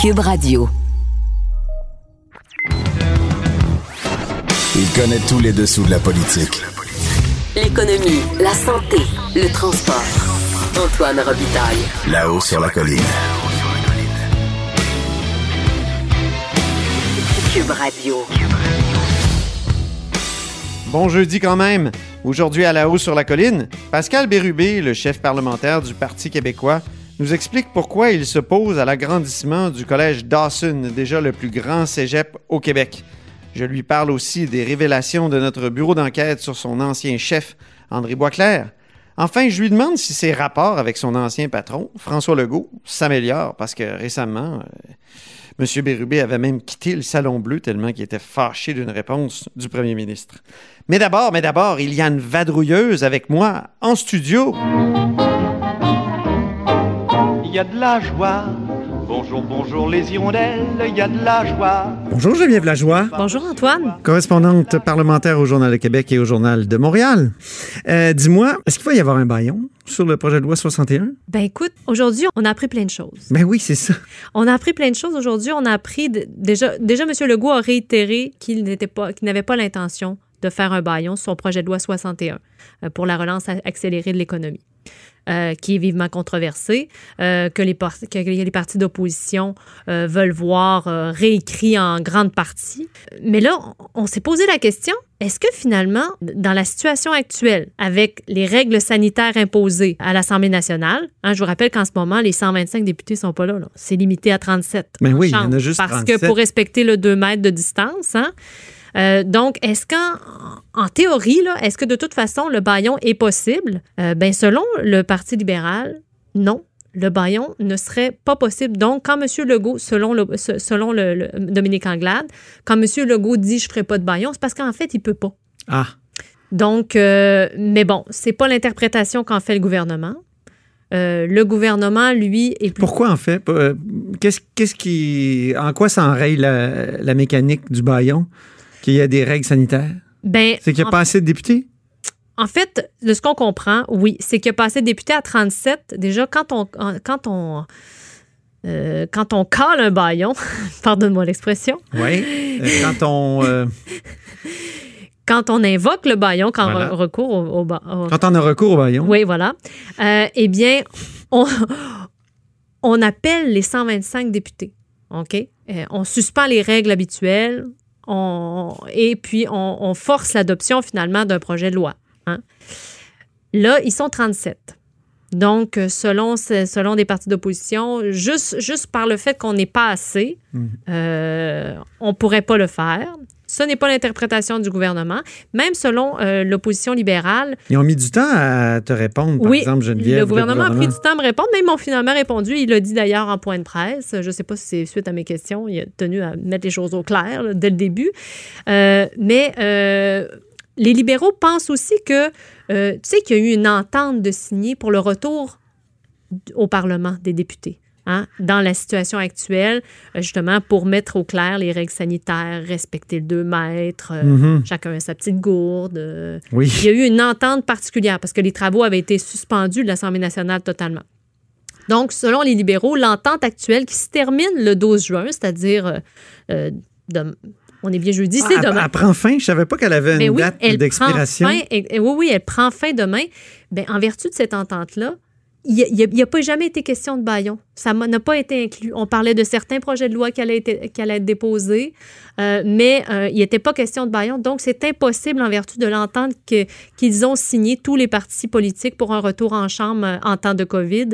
Cube Radio. Il connaît tous les dessous de la politique. L'économie, la santé, le transport. Antoine Robitaille. Là-haut sur la colline. Cube Radio. Bon jeudi quand même. Aujourd'hui à la hausse sur la colline, Pascal Bérubé, le chef parlementaire du Parti québécois, nous explique pourquoi il s'oppose à l'agrandissement du collège Dawson, déjà le plus grand cégep au Québec. Je lui parle aussi des révélations de notre bureau d'enquête sur son ancien chef, André Boisclair. Enfin, je lui demande si ses rapports avec son ancien patron, François Legault, s'améliorent parce que récemment, euh, M. Bérubé avait même quitté le Salon Bleu tellement qu'il était fâché d'une réponse du premier ministre. Mais d'abord, mais d'abord, il y a une vadrouilleuse avec moi en studio. Il y a de la joie. Bonjour, bonjour les hirondelles, il y a de la joie. Bonjour Geneviève Lajoie. Bonjour Antoine. Correspondante parlementaire au Journal de Québec et au Journal de Montréal. Euh, Dis-moi, est-ce qu'il va y avoir un baillon sur le projet de loi 61? Ben écoute, aujourd'hui, on a appris plein de choses. Ben oui, c'est ça. On a appris plein de choses aujourd'hui. On a appris de- déjà, déjà M. Legault a réitéré qu'il n'était pas, qu'il n'avait pas l'intention de faire un baillon sur son projet de loi 61 euh, pour la relance accélérée de l'économie. Euh, qui est vivement controversé, euh, que, les que les partis d'opposition euh, veulent voir réécrit en grande partie. Mais là, on, on s'est posé la question, est-ce que finalement, dans la situation actuelle, avec les règles sanitaires imposées à l'Assemblée nationale, hein, je vous rappelle qu'en ce moment, les 125 députés sont pas là, là. c'est limité à 37. Ben en oui, il y en a juste Parce 37. que pour respecter le 2 mètres de distance, hein, euh, donc, est-ce qu'en en théorie, là, est-ce que de toute façon, le baillon est possible? Euh, ben, selon le Parti libéral, non. Le baillon ne serait pas possible. Donc, quand M. Legault, selon, le, se- selon le, le- Dominique Anglade, quand M. Legault dit je ne ferai pas de baillon, c'est parce qu'en fait, il ne peut pas. Ah, Donc, euh, mais bon, c'est pas l'interprétation qu'en fait le gouvernement. Euh, le gouvernement, lui, est plus pourquoi en fait? Qu'est-ce qu'est-ce qui. En quoi ça enraye la, la mécanique du baillon? Qu'il y a des règles sanitaires? Ben, C'est qu'il n'y a pas assez de députés? En fait, de ce qu'on comprend, oui, c'est qu'il a passé député à 37. Déjà, quand on, quand on, euh, quand on cale un baillon, pardonne-moi l'expression, Oui. quand on. euh, quand on invoque le baillon, quand Voilà. on recourt au, au quand on a recours au baillon? Oui, voilà. Euh, eh bien, on, on appelle les 125 députés. OK? Euh, on suspend les règles habituelles on- et puis on, on force l'adoption finalement d'un projet de loi. hein. Là, ils sont 37. Donc, selon, selon des partis d'opposition, juste, juste par le fait qu'on n'est pas assez, euh, on ne pourrait pas le faire. Ce n'est pas l'interprétation du gouvernement. Même selon euh, l'opposition libérale, Ils ont mis du temps à te répondre, par oui, exemple, Geneviève. le gouvernement a pris du temps à me répondre, mais ils m'ont finalement répondu. Il l'a dit d'ailleurs en point de presse. Je ne sais pas si c'est suite à mes questions. Il a tenu à mettre les choses au clair là, dès le début. Euh, mais euh, les libéraux pensent aussi que, tu sais, qu'il y a eu une entente de signer pour le retour au Parlement des députés. Hein, dans la situation actuelle, euh, justement, pour mettre au clair les règles sanitaires, respecter le 2 mètres, euh, Mhm. chacun a sa petite gourde. euh, Oui. il y a eu une entente particulière parce que les travaux avaient été suspendus de l'Assemblée nationale totalement. Donc, selon les libéraux, l'entente actuelle qui se termine le 12 juin, c'est-à-dire, euh, on est bien jeudi, c'est Ah, demain. elle prend fin? Je savais pas qu'elle avait une Ben oui, date elle d'expiration. oui, oui, elle prend fin demain. Ben, en vertu de cette entente-là, il n'y a, pas jamais été question de baillon. Ça n'a pas été inclus. On parlait de certains projets de loi qui allaient, été- qui allaient être déposés, euh, mais euh, il n'était pas question de baillon. Donc, c'est impossible en vertu de l'entente qu'ils ont signé tous les partis politiques pour un retour en chambre euh, en temps de COVID.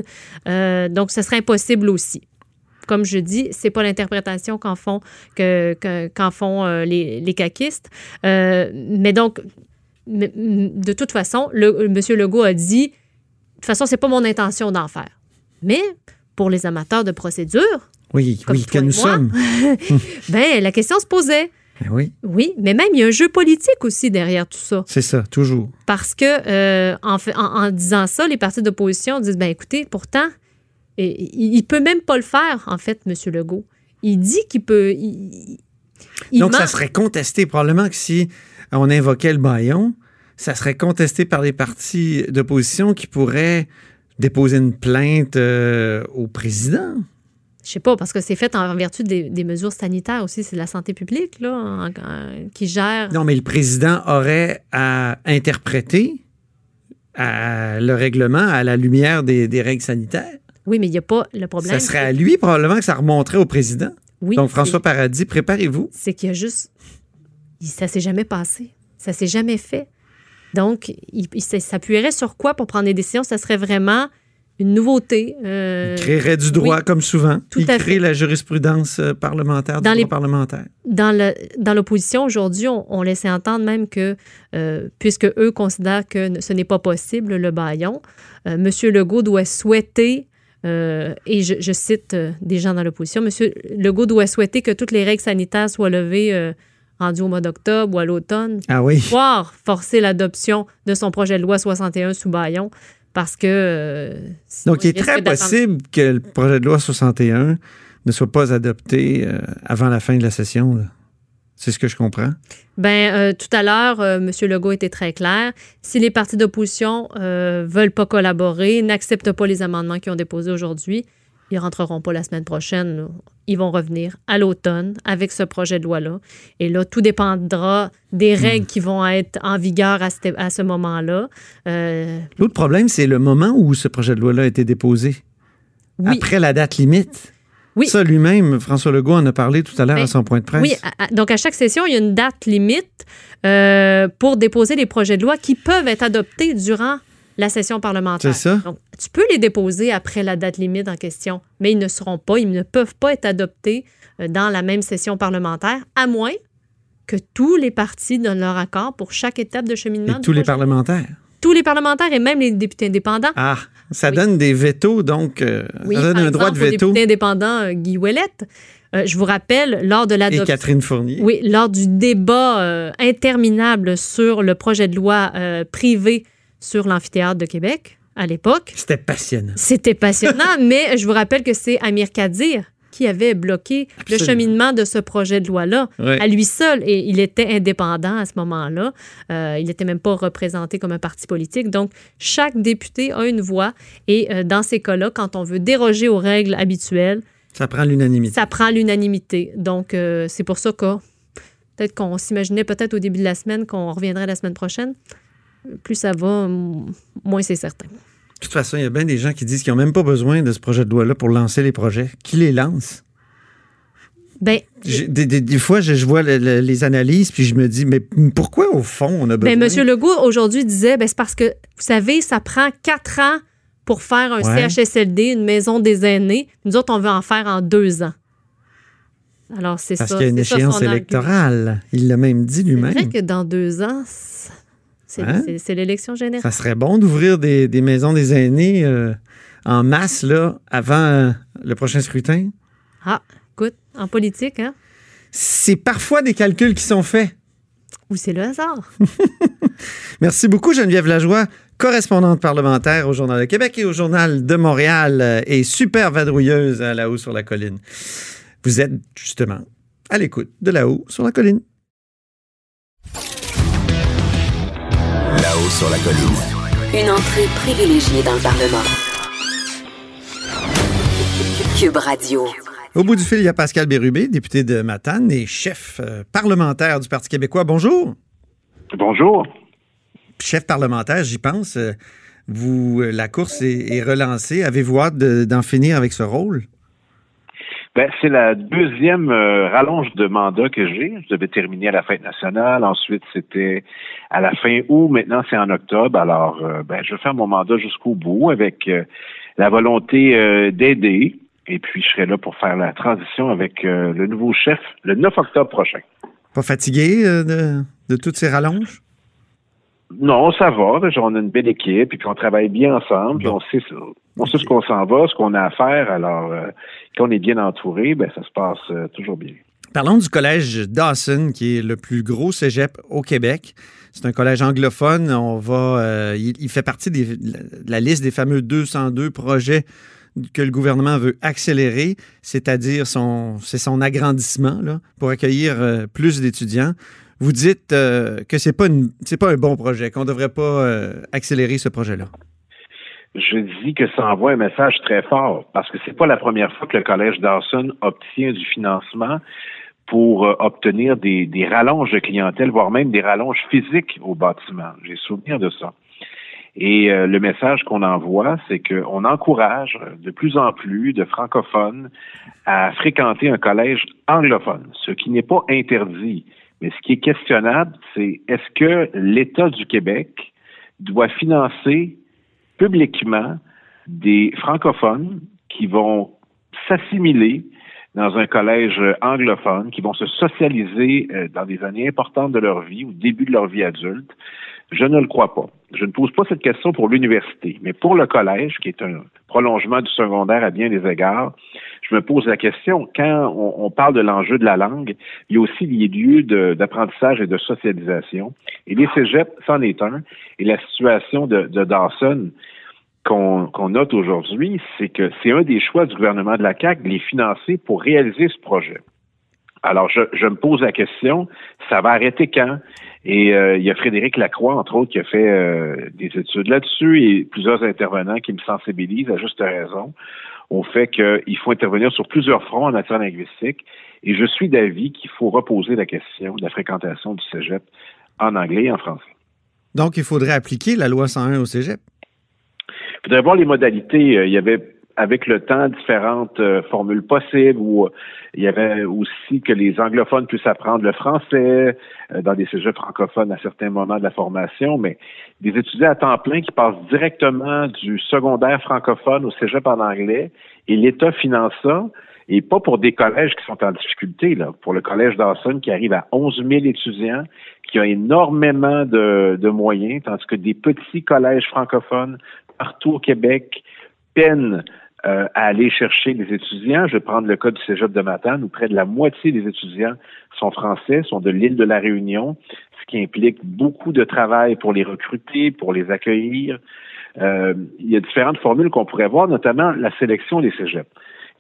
Euh, donc, ce serait impossible aussi comme je dis, c'est pas l'interprétation qu'en font, que, font les, les caquistes. Mais donc, de toute façon, le, M. Legault a dit, toute façon, c'est pas mon intention d'en faire. Mais pour les amateurs de procédure, Oui, Comme oui, toi que nous moi. sommes. ben la question se posait. Ben oui, Oui, mais même il y a un jeu politique aussi derrière tout ça. c'est ça, toujours. Parce que euh, en, fait- en- en disant ça, les partis d'opposition disent ben écoutez, pourtant, il, il peut même pas le faire, en fait, M. Legault. Il dit qu'il peut. il- il Donc, ment. ça serait contesté. Probablement que si on invoquait le baillon, ça serait contesté par les partis d'opposition qui pourraient déposer une plainte euh, au président? je sais pas, parce que c'est fait en vertu des, des mesures sanitaires aussi, c'est la santé publique là, en- en- qui gère. Non, mais le président aurait à interpréter à le règlement à la lumière des, des règles sanitaires. Oui, mais il n'y a pas le problème. Ça serait à lui probablement que ça remonterait au président. Oui, Donc, François Paradis, préparez-vous. c'est qu'il y a juste. Ça s'est jamais passé. Ça s'est jamais fait. Donc, il, il s'appuierait sur quoi pour prendre des décisions? Ça serait vraiment une nouveauté. euh, Il créerait du droit oui, comme souvent. tout il à crée fait. la jurisprudence euh, parlementaire, Dans du les- droit parlementaire. dans l'opposition aujourd'hui, on, on laissait entendre même que, euh, puisque eux considèrent que ce n'est pas possible, le baillon, euh, M. Legault doit souhaiter, euh, et je, je cite euh, des gens dans l'opposition, M. Legault doit souhaiter que toutes les règles sanitaires soient levées euh, rendues au mois d'octobre ou à l'automne, Ah oui. forcer l'adoption de son projet de loi 61 sous baillon, parce que... euh, Donc, il est très possible que le projet de loi 61 ne soit pas adopté euh, avant la fin de la session. là. C'est ce que je comprends. Ben, euh, tout à l'heure, euh, M. Legault était très clair. Si les partis d'opposition euh, veulent pas collaborer, n'acceptent pas les amendements qu'ils ont déposés aujourd'hui, ils rentreront pas la semaine prochaine. Ils vont revenir à l'automne avec ce projet de loi-là. Et là, tout dépendra des règles qui vont être en vigueur à, ce- à ce moment-là. Euh, L'autre problème, c'est le moment où ce projet de loi-là a été déposé. oui, Après la date limite. Oui. Ça, lui-même, François Legault en a parlé tout à l'heure Ben, à son point de presse. Oui, donc à chaque session, il y a une date limite euh, pour déposer les projets de loi qui peuvent être adoptés durant la session parlementaire. C'est ça. Donc, tu peux les déposer après la date limite en question, mais ils ne seront pas, ils ne peuvent pas être adoptés euh, dans la même session parlementaire, à moins que tous les partis donnent leur accord pour chaque étape de cheminement. Et du tous les projet parlementaires. Tous les parlementaires et même les députés indépendants. Ah, ça Oui. donne des vétos, donc euh, oui, ça donne par un droit de veto. député indépendant euh, Guy Ouellette. Euh, je vous rappelle, lors de Et l'adoption Catherine Fournier. Oui, lors du débat interminable sur le projet de loi privé sur l'amphithéâtre de Québec à l'époque, C'était passionnant. c'était passionnant, mais je vous rappelle que c'est Amir Kadir qui avait bloqué le cheminement de ce projet de loi-là à lui seul. Et il était indépendant à ce moment-là. Euh, il n'était même pas représenté comme un parti politique. Donc, chaque député a une voix. Et euh, dans ces cas-là, quand on veut déroger aux règles habituelles, Ça prend l'unanimité. ça prend l'unanimité. Donc, euh, c'est pour ça que peut-être qu'on s'imaginait peut-être au début de la semaine qu'on reviendrait la semaine prochaine. Plus ça va, moins c'est certain. De toute façon, il y a bien des gens qui disent qu'ils n'ont même pas besoin de ce projet de loi-là pour lancer les projets. Qui les lance? Ben, Des, des- des fois, je, je vois le- le- les analyses, puis je me dis, mais pourquoi, au fond, on a besoin? ben Monsieur Legault, aujourd'hui, disait, ben, c'est parce que, vous savez, ça prend quatre ans pour faire un Ouais. CHSLD, une maison des aînés. Nous autres, on veut en faire en deux ans. Alors, c'est ça. Parce qu'il y a une ça échéance argument. électorale. Il l'a même dit C'est vrai lui-même. que dans deux ans, c'est- Hein? c'est- l'élection générale. Ça serait bon d'ouvrir des, des maisons des aînés euh, en masse là, avant euh, le prochain scrutin? Ah, écoute, en politique, hein? C'est parfois des calculs qui sont faits. Ou c'est le hasard. Merci beaucoup, Geneviève Lajoie, correspondante parlementaire au Journal de Québec et au Journal de Montréal euh, et super vadrouilleuse à La Haut sur la Colline. Vous êtes justement à l'écoute de La Haut sur la Colline. Là-haut sur la colline. Une entrée privilégiée dans le Parlement. Cube Radio. Au bout du fil, il y a Pascal Bérubé, député de Matane et chef euh, parlementaire du Parti québécois. Bonjour. Bonjour. Chef parlementaire, j'y pense. euh, Vous, euh, la course est, est relancée. Avez-vous hâte de- d'en finir avec ce rôle? Ben, c'est la deuxième euh, rallonge de mandat que j'ai. Je devais terminer à la fête nationale. Ensuite, c'était à la fin août. Maintenant, c'est en octobre. Alors, euh, ben, je vais faire mon mandat jusqu'au bout avec euh, la volonté d'aider. Et puis, je serai là pour faire la transition avec le nouveau chef le 9 octobre prochain. Pas fatigué de toutes ces rallonges? Non, ça va. On a une belle équipe et puis on travaille bien ensemble. puis on sait, on sait ce qu'on s'en va, ce qu'on a à faire. Alors, euh, quand on est bien entouré, ben, ça se passe euh, toujours bien. Parlons du collège Dawson, qui est le plus gros cégep au Québec. C'est un collège anglophone. On va, euh, il, il fait partie des- de la liste des fameux 202 projets que le gouvernement veut accélérer, c'est-à-dire son, c'est son agrandissement là, pour accueillir euh, plus d'étudiants. Vous dites euh, que c'est pas pas un bon projet, qu'on devrait pas euh, accélérer ce projet-là. je dis que ça envoie un message très fort parce que c'est pas la première fois que le Collège Dawson obtient du financement pour euh, obtenir des, des rallonges de clientèle, voire même des rallonges physiques au bâtiment. J'ai souvenir de ça. Et le message qu'on envoie, c'est qu'on encourage de plus en plus de francophones à fréquenter un collège anglophone, ce qui n'est pas interdit. Mais ce qui est questionnable, c'est est-ce que l'État du Québec doit financer publiquement des francophones qui vont s'assimiler dans un collège anglophone, qui vont se socialiser euh, dans des années importantes de leur vie, au début de leur vie adulte. Je ne le crois pas. Je ne pose pas cette question pour l'université, mais pour le collège, qui est un prolongement du secondaire à bien des égards, je me pose la question, quand on, parle de l'enjeu de la langue, il y a aussi des lieux d'apprentissage et de socialisation. Et les cégeps, c'en est un. Et la situation de, de Dawson, qu'on note aujourd'hui, c'est que c'est un des choix du gouvernement de la CAQ de les financer pour réaliser ce projet. Alors, je, me pose la question, ça va arrêter quand? Et euh, il y a Frédéric Lacroix, entre autres, qui a fait euh, des études là-dessus et plusieurs intervenants qui me sensibilisent à juste raison au fait qu'il faut intervenir sur plusieurs fronts en matière linguistique. Et je suis d'avis qu'il faut reposer la question de la fréquentation du cégep en anglais et en français. Donc, il faudrait appliquer la loi 101 au cégep? Il faudrait voir les modalités. Euh, il y avait avec le temps différentes euh, formules possibles où euh, il y avait aussi que les anglophones puissent apprendre le français dans des sujets francophones à certains moments de la formation, mais des étudiants à temps plein qui passent directement du secondaire francophone au cégep en anglais et l'État finance ça et pas pour des collèges qui sont en difficulté, là. Pour le collège Dawson qui arrive à 11 000 étudiants, qui a énormément de, de moyens, tandis que des petits collèges francophones partout au Québec peinent euh, à aller chercher les étudiants. Je vais prendre le cas du Cégep de Matane, où près de la moitié des étudiants sont français, sont de l'île de la Réunion, ce qui implique beaucoup de travail pour les recruter, pour les accueillir. Euh, il y a différentes formules qu'on pourrait voir, notamment la sélection des cégeps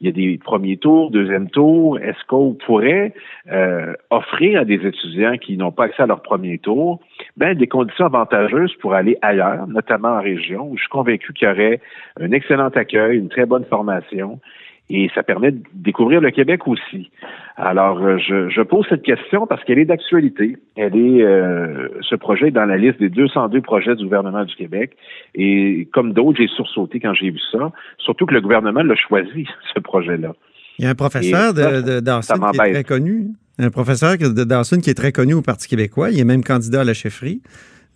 il y a des premiers tours, deuxième tour. Est-ce qu'on pourrait euh, offrir à des étudiants qui n'ont pas accès à leur premier tour ben, des conditions avantageuses pour aller ailleurs, notamment en région, où je suis convaincu qu'il y aurait un excellent accueil, une très bonne formation et ça permet de découvrir le Québec aussi. Alors, euh, je, je pose cette question parce qu'elle est d'actualité. Elle est, euh, ce projet est dans la liste des 202 projets du gouvernement du Québec. Et comme d'autres, j'ai sursauté quand j'ai vu ça. Surtout que le gouvernement l'a choisi, ce projet-là. Il y a un professeur de, de Dawson qui est très connu. Un professeur de Dawson qui est très connu au Parti québécois. Il est même candidat à la chefferie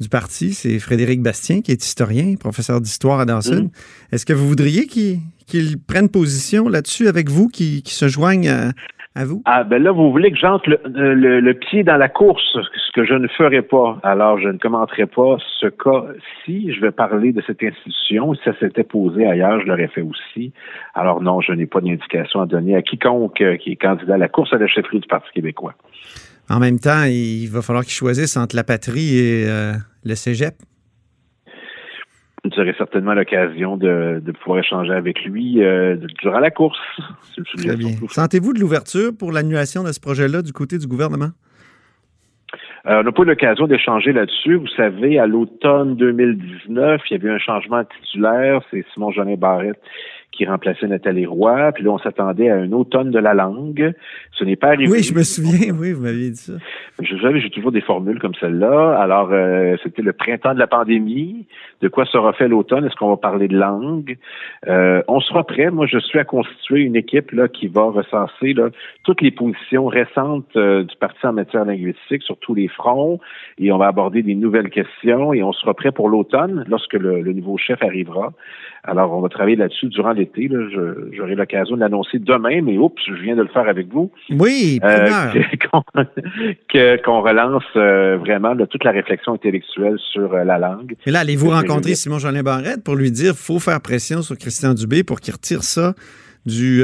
du parti. C'est Frédéric Bastien, qui est historien, professeur d'histoire à Dawson. Mm. Est-ce que vous voudriez qu'il prenne position là-dessus avec vous, qu'il se joigne à, vous? Ah, ben là, vous voulez que j'entre le, pied dans la course, ce que je ne ferai pas. Alors, je ne commenterai pas ce cas-ci. Je vais parler de cette institution. Si ça s'était posé ailleurs, je l'aurais fait aussi. Alors, non, je n'ai pas d'indication à donner à quiconque euh, qui est candidat à la course à la chefferie du Parti québécois. En même temps, il va falloir qu'il choisisse entre la patrie et euh, le cégep? Vous aurez certainement l'occasion de, pouvoir échanger avec lui euh, durant la course. Très bien. Sentez-vous de l'ouverture pour l'annulation de ce projet-là du côté du gouvernement? Euh, on n'a pas eu l'occasion d'échanger là-dessus. Vous savez, à l'automne 2019, il y avait eu un changement titulaire. C'est Simon Jeanin Barrette qui remplaçait Nathalie Roy. Puis là, on s'attendait à un automne de la langue. Ce n'est pas arrivé. Oui, je me souviens, oui, vous m'aviez dit ça. J'ai toujours des formules comme celle-là. Alors, euh, c'était le printemps de la pandémie. De quoi sera fait l'automne? Est-ce qu'on va parler de langue? Euh, on sera prêt. Moi, je suis à constituer une équipe là qui va recenser là, toutes les positions récentes euh, du parti en matière linguistique sur tous les fronts. Et on va aborder des nouvelles questions. Et on sera prêt pour l'automne lorsque le, le nouveau chef arrivera. Alors, on va travailler là-dessus durant l'été. J'aurai l'occasion de l'annoncer demain, mais oups, je viens de le faire avec vous. Oui, euh, Qu'on relance euh, vraiment toute la réflexion intellectuelle sur euh, la langue. Et là, allez-vous rencontrer Simon Jolin Barrette pour lui dire qu'il faut faire pression sur Christian Dubé pour qu'il retire ça du,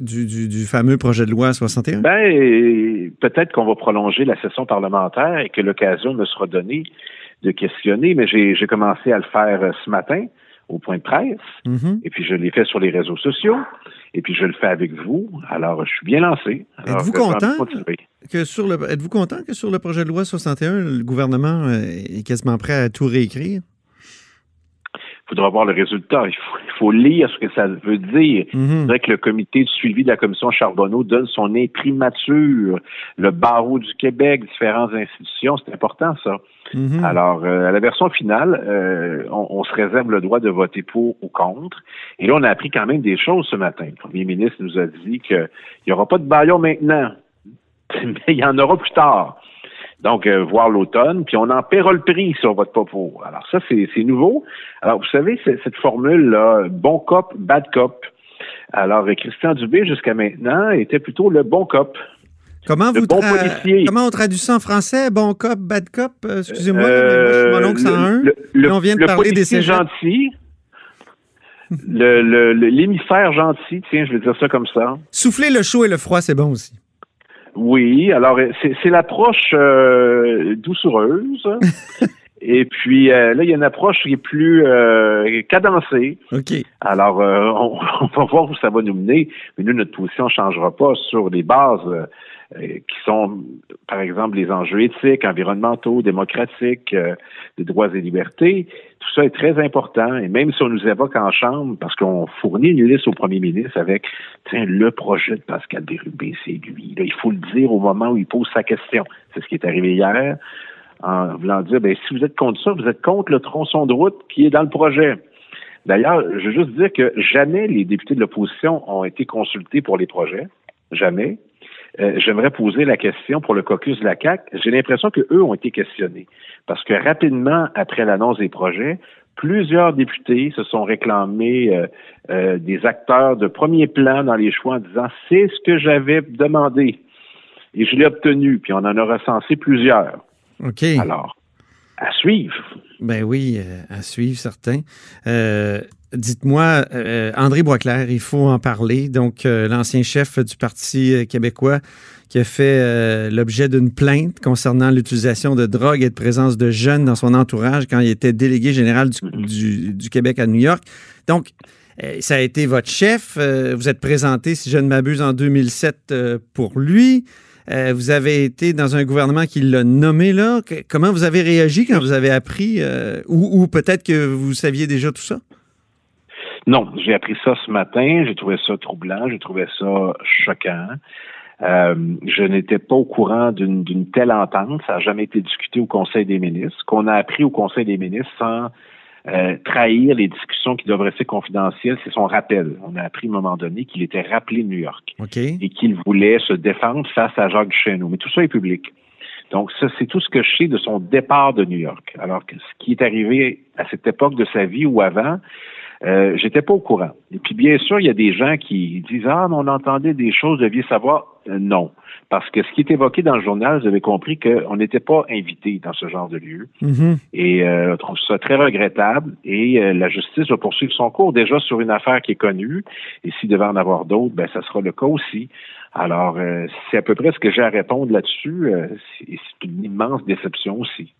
du, du, fameux projet de loi 61? Ben, peut-être qu'on va prolonger la session parlementaire et que l'occasion me sera donnée de questionner, mais j'ai commencé à le faire ce matin au point de presse. Mm-hmm. Et puis, je l'ai fait sur les réseaux sociaux. Et puis, je le fais avec vous. Alors, je suis bien lancé. Êtes-vous content que sur le, êtes-vous content que sur le projet de loi 61, le gouvernement est quasiment prêt à tout réécrire? Faudra voir le résultat. Il faut, il faut lire ce que ça veut dire. Mhm. C'est vrai que le comité de suivi de la commission Charbonneau donne son imprimature, le barreau du Québec, différentes institutions. C'est important, ça. Mhm. Alors, euh, à la version finale, euh, on, on se réserve le droit de voter pour ou contre. Et là, on a appris quand même des choses ce matin. Le premier ministre nous a dit qu'il n'y aura pas de baillon maintenant, mais il y en aura plus tard. Donc, euh, voir l'automne, puis on en paiera le prix vote pas pour. Alors, ça, c'est nouveau. Alors, vous savez, cette formule-là, bon cop, bad cop. Alors, euh, Christian Dubé, jusqu'à maintenant, était plutôt le bon cop. Comment, Le vous bon policier. comment on traduit ça en français? Bon cop, bad cop? Euh, Excusez-moi, moi, je suis mon oncle 101. le, le- on vient de le parler des cégeps. gentil. le, le, le- l'émissaire gentil, tiens, je vais dire ça comme ça. Souffler le chaud et le froid, c'est bon aussi. Oui, alors euh, c'est, l'approche euh, doucereuse. Et puis euh, là, il y a une approche qui est plus euh, cadencée. OK. Alors, euh, on, on va voir où ça va nous mener, mais nous, notre position ne changera pas sur les bases euh, qui sont, par exemple, les enjeux éthiques, environnementaux, démocratiques, euh, des droits et libertés. Tout ça est très important, et même si on nous évoque en Chambre, parce qu'on fournit une liste au premier ministre avec, tiens, le projet de Pascal Bérubé, c'est lui. Là, il faut le dire au moment où il pose sa question. C'est ce qui est arrivé hier, en voulant dire, ben, si vous êtes contre ça, vous êtes contre le tronçon de route qui est dans le projet. D'ailleurs, je veux juste dire que jamais les députés de l'opposition ont été consultés pour les projets. Jamais. Euh, J'aimerais poser la question pour le caucus de la CAC. J'ai l'impression que eux ont été questionnés parce que rapidement après l'annonce des projets, plusieurs députés se sont réclamés euh, euh, des acteurs de premier plan dans les choix en disant c'est ce que j'avais demandé et je l'ai obtenu. Puis on en a recensé plusieurs. OK. Alors, à suivre. Ben oui, euh, à suivre, certains. Euh, Dites-moi, euh, André Boisclair, il faut en parler. Donc, l'ancien chef du Parti québécois qui a fait l'objet d'une plainte concernant l'utilisation de drogue et de présence de jeunes dans son entourage quand il était délégué général du, du- du Québec à New York. Donc, ça a été votre chef. Vous êtes présenté, si je ne m'abuse, en 2007 euh, pour lui. Euh, vous avez été dans un gouvernement qui l'a nommé là. Comment vous avez réagi quand vous avez appris, euh, ou, ou peut-être que vous saviez déjà tout ça? Non, j'ai appris ça ce matin. J'ai trouvé ça troublant. J'ai trouvé ça choquant. Euh, je n'étais pas au courant d'une telle entente. Ça n'a jamais été discuté au Conseil des ministres. Qu'on a appris au Conseil des ministres sans euh, trahir les discussions qui doivent rester confidentielles, c'est son rappel. On a appris à un moment donné qu'il était rappelé de New York OK. et qu'il voulait se défendre face à Jacques Duchesneau. Mais tout ça est public. Donc, ça, c'est tout ce que je sais de son départ de New York. Alors que ce qui est arrivé à cette époque de sa vie ou avant, euh, j'étais pas au courant. Et puis, bien sûr, il y a des gens qui disent Ah, mais on entendait des choses, vous deviez savoir. Euh, non. Parce que ce qui est évoqué dans le journal, vous avez compris qu'on n'était pas invité dans ce genre de lieu. Mhm. Et euh, on trouve ça très regrettable. Et euh, la justice va poursuivre son cours déjà sur une affaire qui est connue. Et s'il devait en avoir d'autres, ben ça sera le cas aussi. Alors, euh, c'est à peu près ce que j'ai à répondre là-dessus. Euh, c'est une immense déception aussi.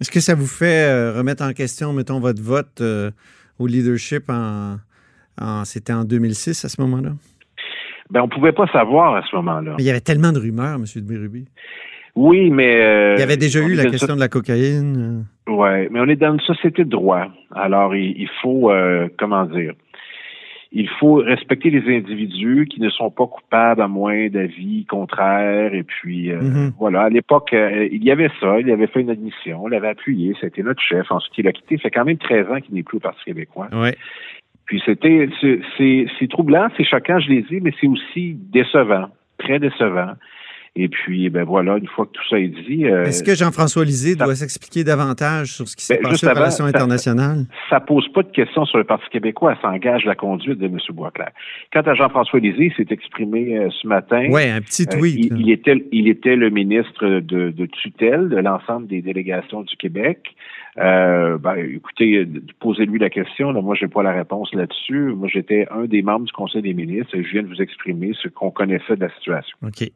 Est-ce que ça vous fait remettre en question, mettons, votre vote euh, au leadership en, en- c'était en 2006 à ce moment-là? Ben, on pouvait pas savoir à ce moment-là. Il y avait tellement de rumeurs, M. de Bérubi. Oui, mais euh, Il y avait déjà eu la question de la cocaïne. une- Ouais, mais on est dans une société de droit. Alors, il, il faut, euh, comment dire, il faut respecter les individus qui ne sont pas coupables à moins d'avis contraires. Et puis, euh, Mhm. voilà, à l'époque, euh, il y avait ça. Il avait fait une admission, on l'avait appuyé. C'était notre chef. Ensuite, il a quitté. Ça fait quand même 13 ans qu'il n'est plus au Parti québécois. Oui. Puis c'était, c'est troublant, c'est choquant, je l'ai dit, mais c'est aussi décevant, très décevant. Et puis, ben voilà, une fois que tout ça est dit, euh, Est-ce que Jean-François Lisée ça- doit s'expliquer davantage sur ce qui s'est Ben, passé juste aux avant, relations ça- internationales? ça pose pas de questions sur le Parti québécois, ça engage la conduite de M. Boisclair. Quant à Jean-François Lisée, il s'est exprimé euh, ce matin. Oui, un petit Euh, tweet. il, là. il était, il était le ministre de, de tutelle de l'ensemble des délégations du Québec. Euh, ben, écoutez, posez-lui la question. Là, moi, j'ai pas la réponse là-dessus. Moi, j'étais un des membres du Conseil des ministres et je viens de vous exprimer ce qu'on connaissait de la situation. OK.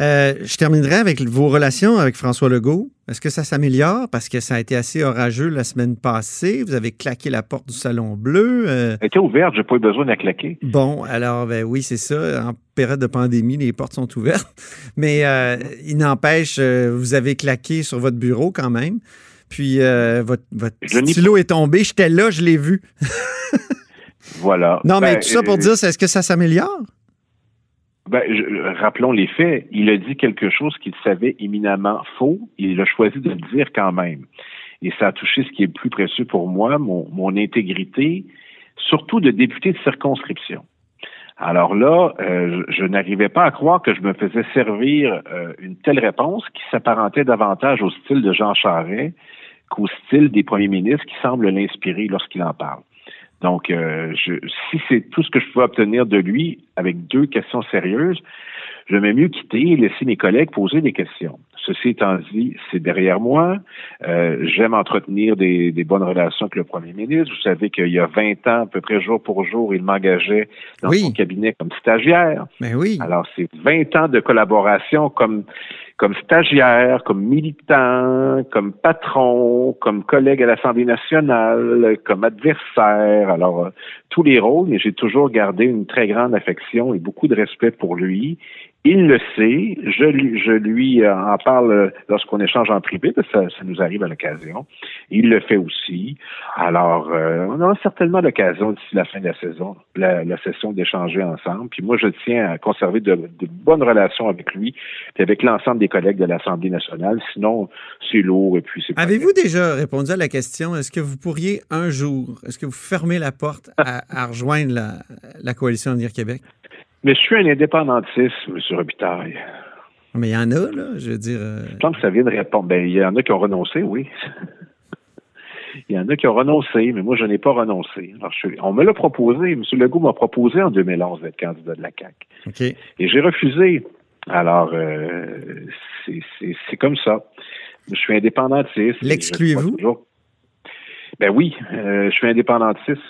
Euh, je terminerai avec vos relations avec François Legault. Est-ce que ça s'améliore? Parce que ça a été assez orageux la semaine passée. Vous avez claqué la porte du Salon Bleu. Euh, Elle était ouverte, j'ai pas eu besoin de la claquer. Bon, alors, ben oui, c'est ça. En période de pandémie, les portes sont ouvertes. Mais euh, il n'empêche, euh, vous avez claqué sur votre bureau quand même. Puis euh, votre, votre stylo est tombé. J'étais là, je l'ai vu. Voilà. Non, mais Ben, tout ça pour euh, dire, est-ce que ça s'améliore? Ben, je- rappelons les faits. Il a dit quelque chose qu'il savait éminemment faux. Il a choisi de le dire quand même. Et ça a touché ce qui est le plus précieux pour moi, mon, mon intégrité, surtout de député de circonscription. Alors là, euh, je, je n'arrivais pas à croire que je me faisais servir euh, une telle réponse qui s'apparentait davantage au style de Jean Charest qu'au style des premiers ministres qui semblent l'inspirer lorsqu'il en parle. Donc, euh, je, si c'est tout ce que je pouvais obtenir de lui avec deux questions sérieuses, je vais mieux quitter et laisser mes collègues poser des questions. Ceci étant dit, c'est derrière moi. Euh, J'aime entretenir des, des bonnes relations avec le premier ministre. Vous savez qu'il y a 20 ans, à peu près jour pour jour, il m'engageait dans Oui. son cabinet comme stagiaire. Ben oui. Alors, c'est 20 ans de collaboration comme, comme stagiaire, comme militant, comme patron, comme collègue à l'Assemblée nationale, comme adversaire. Alors, euh, tous les rôles, mais j'ai toujours gardé une très grande affection et beaucoup de respect pour lui. Il le sait. Je lui, je lui euh, en parle euh, lorsqu'on échange en privé, parce que ça, ça nous arrive à l'occasion. Il le fait aussi. Alors, euh, on aura certainement l'occasion d'ici la fin de la saison, la, la session d'échanger ensemble. Puis moi, je tiens à conserver de, de bonnes relations avec lui, puis avec l'ensemble des collègues de l'Assemblée nationale. Sinon, c'est lourd et puis c'est. Avez-vous déjà répondu à la question, est-ce que vous pourriez un jour, est-ce que vous fermez la porte à, à rejoindre la, la coalition Avenir Québec? Mais je suis un indépendantiste, M. Robitaille. Mais il y en a, là, je veux dire. euh, Je pense que ça vient de répondre. Ben, il y en a qui ont renoncé, oui. il y en a qui ont renoncé, mais moi, je n'ai pas renoncé. Alors, je on me l'a proposé. M. Legault m'a proposé en 2011 d'être candidat de la CAQ. Et j'ai refusé. Alors, euh, c'est- comme ça. Je suis indépendantiste. L'excluez-vous? Ben oui, euh, je suis indépendantiste.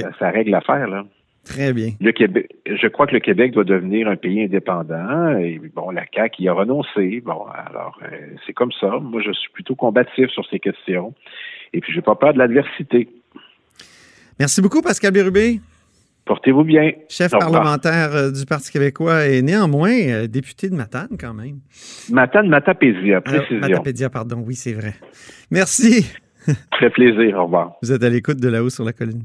ça, ça règle l'affaire, là. Très bien. Le Québec, je crois que le Québec doit devenir un pays indépendant. Et bon, la CAQ y a renoncé. Bon, alors euh, c'est comme ça. Moi, je suis plutôt combatif sur ces questions. Et puis, j'ai pas peur de l'adversité. Merci beaucoup, Pascal Bérubé, Portez-vous bien. chef parlementaire euh, du Parti québécois et néanmoins euh, député de Matane, quand même. Matane Matapédia, Alors, précision. Matapédia, pardon, oui, c'est vrai. Merci. Fait plaisir. Au revoir. Vous êtes à l'écoute de là-haut sur la colline.